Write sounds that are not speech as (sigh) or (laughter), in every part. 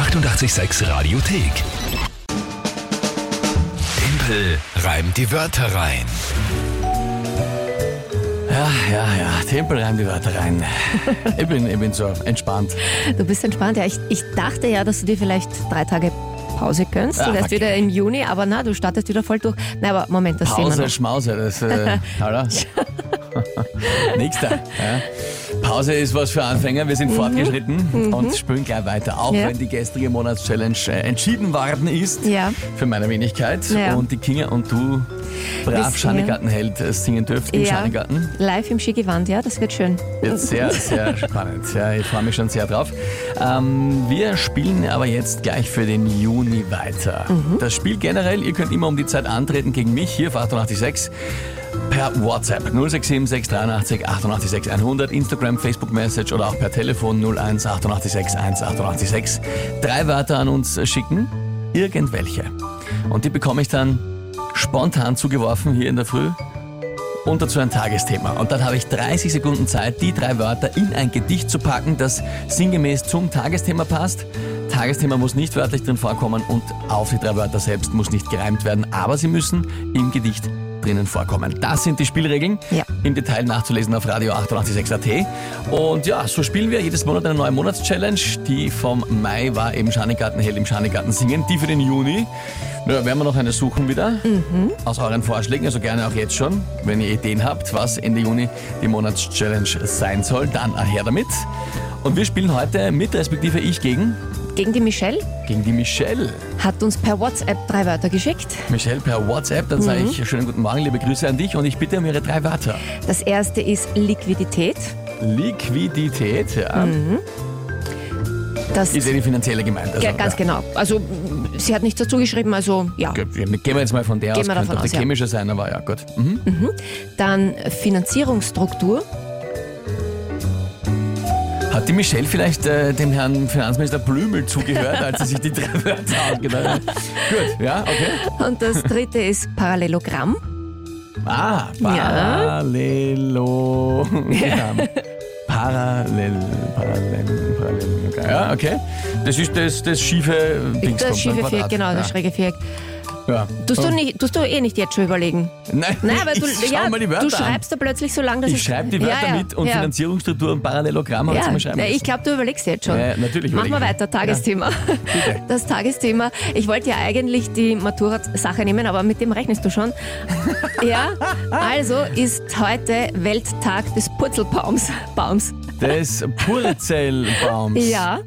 886 Radiothek. Tempel reimt die Wörter rein. Ja, ja, ja. Tempel rein die Wörter rein. ich, bin, ich bin so entspannt. Du bist entspannt, ja. Ich, ich dachte ja, dass du dir vielleicht drei Tage Pause gönnst. Ah, Du wärst okay. wieder im Juni, aber na, du startest wieder voll durch. Na, aber Moment, das sehen wir Pause, noch. Schmause, das, äh, (laughs) oder? (laughs) Nächster. Ja. Pause ist was für Anfänger. Wir sind fortgeschritten und spielen gleich weiter. Auch Mhm. Ja. wenn die gestrige Monatschallenge äh, entschieden worden ist. Ja. Für meine Wenigkeit. Ja. Und die Kinga und du brav Bis Schanigartenheld äh, singen dürft im. Schanigarten. Live im Skigewand, ja, das wird schön. Wird sehr, sehr (laughs) spannend. Ja, ich freue mich schon sehr drauf. Ähm, wir spielen aber jetzt gleich für den Juni weiter. Das Spiel generell, ihr könnt immer um die Zeit antreten gegen mich hier auf 886 per WhatsApp 067 683 886 100, Instagram, Facebook Message oder auch per Telefon 01 886 1 886. Drei Wörter an uns schicken, irgendwelche. Und die bekomme ich dann spontan zugeworfen hier in der Früh und dazu ein Tagesthema. Und dann habe ich 30 Sekunden Zeit, die drei Wörter in ein Gedicht zu packen, das sinngemäß zum Tagesthema passt. Tagesthema muss nicht wörtlich drin vorkommen und auf die drei Wörter selbst muss nicht gereimt werden, aber sie müssen im Gedicht drinnen vorkommen. Das sind die Spielregeln. Ja. Im Detail nachzulesen auf Radio 886.at. Und ja, so spielen wir jedes Monat eine neue Monatschallenge. Die vom Mai war eben Schanigarten hell im Schanigarten singen. Die für den Juni. Na, werden wir noch eine suchen wieder aus euren Vorschlägen, also gerne auch jetzt schon, wenn ihr Ideen habt, was Ende Juni die Monatschallenge sein soll, dann her damit. Und wir spielen heute mit, respektive ich gegen, Gegen die Michelle gegen die Michelle. hat uns per WhatsApp drei Wörter geschickt. Michelle per WhatsApp, dann sage ich schönen guten Morgen, liebe Grüße an dich und ich bitte um ihre drei Wörter. Das erste ist Liquidität. Liquidität, ja. Das Ist ja die finanzielle gemeint. Also, ja, ganz ja. genau. Also sie hat nichts dazu geschrieben, also ja. Gehen wir jetzt mal von der Gehen aus, könnte auch die aus, ja. chemische sein, aber ja, gut. Mhm. Dann Finanzierungsstruktur. Hat die Michelle vielleicht äh, dem Herrn Finanzminister Blümel zugehört, als sie sich die drei Wörter ausgedacht hat? Gut, ja, okay. Und das dritte ist Parallelogramm. Ah, Parallelogramm. Parallel, parallel, parallel. Ja, okay. Das ist das, das schiefe Dings. Das schiefe Viereck, genau, das ja. schräge Viereck. Ja. Tust du, nicht, tust du eh nicht jetzt schon überlegen? Nein, Nein, aber du, (laughs) ich ja, mal die Wörter du schreibst da plötzlich so lange, dass es- Ich schreibe die Wörter ja, ja, mit und ja. Finanzierungsstruktur und Parallelogramm ich Ja, mal schreiben ja, ich glaube, du überlegst jetzt schon. Ja, natürlich Machen wir ich. weiter, Tagesthema. (laughs) Das Tagesthema. Ich wollte ja eigentlich die Matura-Sache nehmen, aber mit dem rechnest du schon. (laughs) ja, also ist heute Welttag des Purzelbaums. Baums. Des Purzelbaums. Ja,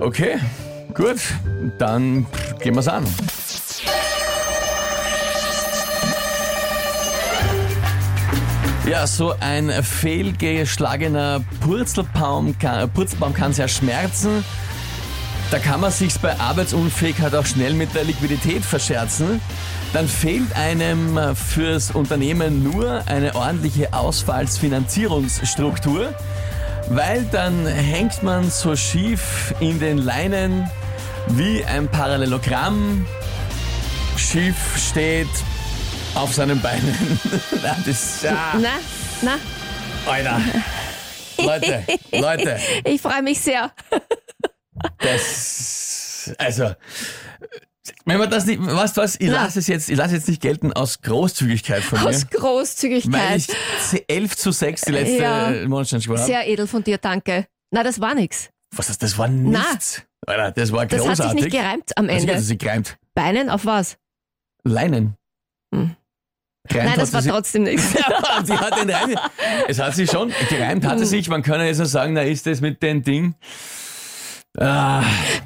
Okay, gut. Dann gehen wir's an. Ja, so ein fehlgeschlagener Purzelbaum kann, Purzelbaum kann sehr schmerzen. Da kann man sich bei Arbeitsunfähigkeit auch schnell mit der Liquidität verscherzen. Dann fehlt einem fürs Unternehmen nur eine ordentliche Ausfallsfinanzierungsstruktur, weil dann hängt man so schief in den Leinen wie ein Parallelogramm schief steht auf seinen Beinen. Na, (laughs) das, ja, na, na, Alter. Leute, Leute, (laughs) ich freue mich sehr. das, also, wenn man das nicht, du was, ich Na. lasse es jetzt, ich lasse jetzt nicht gelten aus Großzügigkeit von mir. Aus Weil Großzügigkeit. ich 11 zu 6 die letzte Ja. gewonnen habe. Sehr edel von dir, danke. Na, das war nix. Was ist das? Das war nichts. Alter, das war Das großartig. hat sich nicht gereimt am Also, Ende. das ist gereimt. Beinen auf was? Leinen. Hm. Gereimt Nein, das hat war trotzdem nichts. (laughs) Ja, sie hat den Reim. Es hat sich schon gereimt, Hm. hatte sich. Man kann ja jetzt nur sagen, na ist das mit dem Ding. Ah,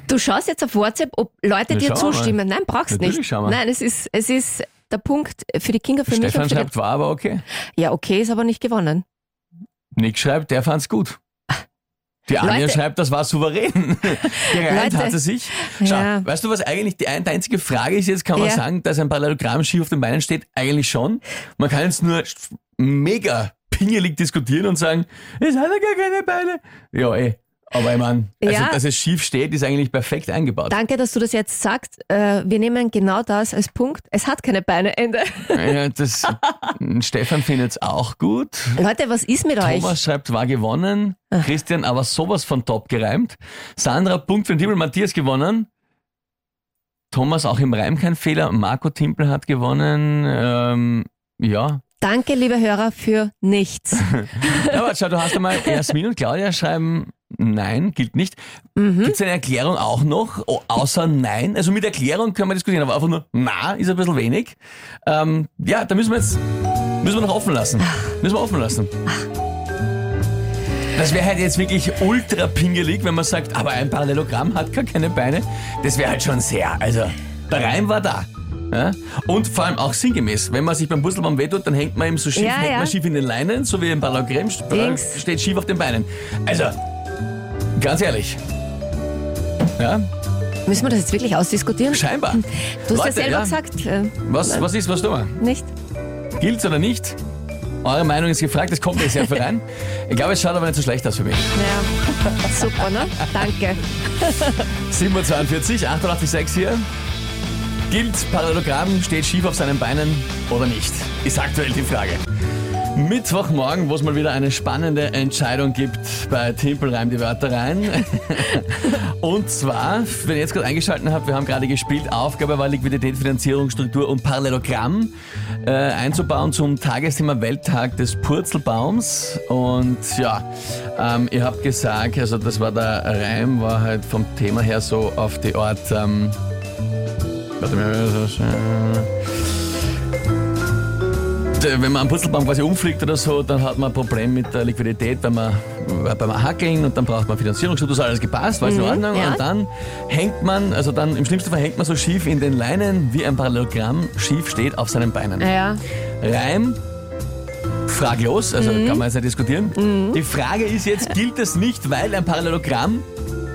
Du schaust jetzt auf WhatsApp, ob Leute Ja, dir schau mal. zustimmen. Nein, brauchst Natürlich nicht. Nein, es ist, es ist der Punkt für die Kinder, für mich Stefan und für schreibt, war aber okay. Ja, okay, ist aber nicht gewonnen. Nick schreibt, der fand's gut. Die Anja Leute- schreibt, das war souverän. (laughs) Gereimt Leute- hat sie sich. Schau, Ja. weißt du, was eigentlich die, ein- die einzige Frage ist jetzt, kann man Ja. sagen, dass ein Parallelogramm schief auf den Beinen steht? Eigentlich schon. Man kann jetzt nur mega pingelig diskutieren und sagen, es hat ja gar keine Beine. Ja, eh. Aber ich meine, also, Ja. dass es schief steht, ist eigentlich perfekt eingebaut. Danke, dass du das jetzt sagst. Äh, wir nehmen genau das als Punkt. Es hat keine Beine, Ende. Ja, das, (laughs) Stefan findet es auch gut. Leute, was ist mit euch? Thomas schreibt, war gewonnen. Christian aber sowas von top gereimt. Sandra, Punkt für den Timmel. Matthias gewonnen. Thomas auch im Reim kein Fehler. Marco Timpel hat gewonnen. Ähm, ja. Danke, liebe Hörer, für nichts. (laughs) ja. Aber schau, du hast einmal (laughs) Jasmin und Claudia schreiben, nein, gilt nicht. Gibt es eine Erklärung auch noch, oh, außer nein? Also mit Erklärung können wir diskutieren, aber einfach nur na ist ein bisschen wenig. Ähm, ja, da müssen wir jetzt, müssen wir noch offen lassen. Müssen wir offen lassen. Das wäre halt jetzt wirklich ultra pingelig, wenn man sagt, aber ein Parallelogramm hat gar keine Beine. Das wäre halt schon sehr, also der Reim war da. Ja? Und vor allem auch sinngemäß. Wenn man sich beim Purzelbaum wehtut, dann hängt man eben so schief, Ja, hängt ja. man schief in den Leinen, so wie ein Parallelogramm steht schief auf den Beinen. Also, ganz ehrlich. Ja, Müssen wir das jetzt wirklich ausdiskutieren? scheinbar. Du hast ja Leute, selber ja. gesagt, äh, Was, was ist, was tun wir? nicht? Gilt's oder nicht? Eure Meinung ist gefragt, es kommt jetzt sehr viel rein. Ich glaube, es schaut aber nicht so schlecht aus für mich. Ja, super, ne? Danke. 7.42 88,6 hier. Gilt Parallelogramm, steht schief auf seinen Beinen oder nicht? Ist aktuell die Frage. Mittwochmorgen, wo es mal wieder eine spannende Entscheidung gibt bei Timpel reim die Wörter rein. (laughs) und zwar, wenn ihr jetzt gerade eingeschaltet habt, wir haben gerade gespielt, Aufgabe war Liquidität, Finanzierung, Struktur und Parallelogramm äh, einzubauen zum Tagesthema Welttag des Purzelbaums. Und ja, ähm, ihr habt gesagt, also das war der Reim, war halt vom Thema her so auf die Art... Ähm, warte mal, wenn man am Purzelbaum quasi umfliegt oder so, dann hat man ein Problem mit der Liquidität, wenn man äh, beim Hackeln und dann braucht man Finanzierungsschutz, das hat alles gepasst, war alles in Ordnung. ja. Und dann hängt man, also dann im schlimmsten Fall hängt man so schief in den Leinen, wie ein Parallelogramm schief steht auf seinen Beinen. Ja, Reim, fraglos, also kann man jetzt nicht diskutieren. Die Frage ist jetzt, gilt es nicht, weil ein Parallelogramm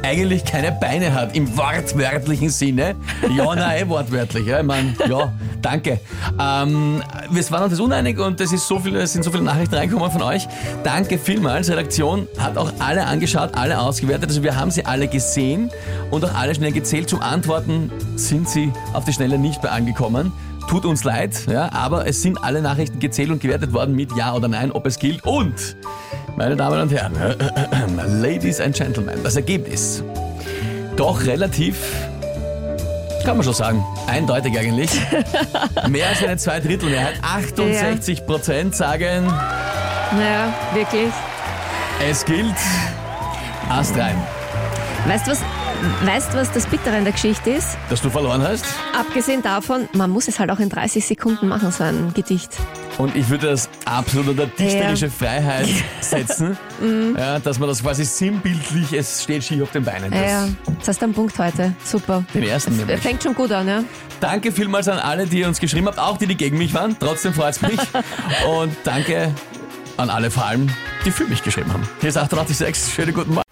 eigentlich keine Beine hat, im wortwörtlichen Sinne. Ja, nein, wortwörtlich. Ja, ich meine, ja, danke. Ähm, wir waren uns uneinig und es, so sind so viele Nachrichten reingekommen von euch. Danke vielmals. Redaktion hat auch alle angeschaut, alle ausgewertet. Also wir haben sie alle gesehen und auch alle schnell gezählt. Zum Antworten sind sie auf die Schnelle nicht mehr angekommen. Tut uns leid, ja, aber es sind alle Nachrichten gezählt und gewertet worden mit Ja oder Nein, ob es gilt. Und, meine Damen und Herren, (clears throat) Ladies and Gentlemen, das Ergebnis doch relativ, kann man schon sagen, eindeutig eigentlich. (laughs) Mehr als eine Zweidrittelmehrheit, 68 Prozent sagen, naja, wirklich. es gilt astrein. Weißt du, was, weißt, du, was das Bittere an der Geschichte ist? Dass du verloren hast. Abgesehen davon, man muss es halt auch in 30 Sekunden machen, so ein Gedicht. Und ich würde das absolut unter dichterische Freiheit setzen, (laughs) ja, dass man das quasi sinnbildlich, es steht schief auf den Beinen. Ja, Das, ja. Jetzt hast du einen Punkt heute. Super. Den ersten nämlich. Fängt schon gut an, ja? Danke vielmals an alle, die uns geschrieben habt, auch die, die gegen mich waren. Trotzdem freut es mich. (laughs) Und danke an alle vor allem, die für mich geschrieben haben. Hier ist 886. Schönen guten Morgen.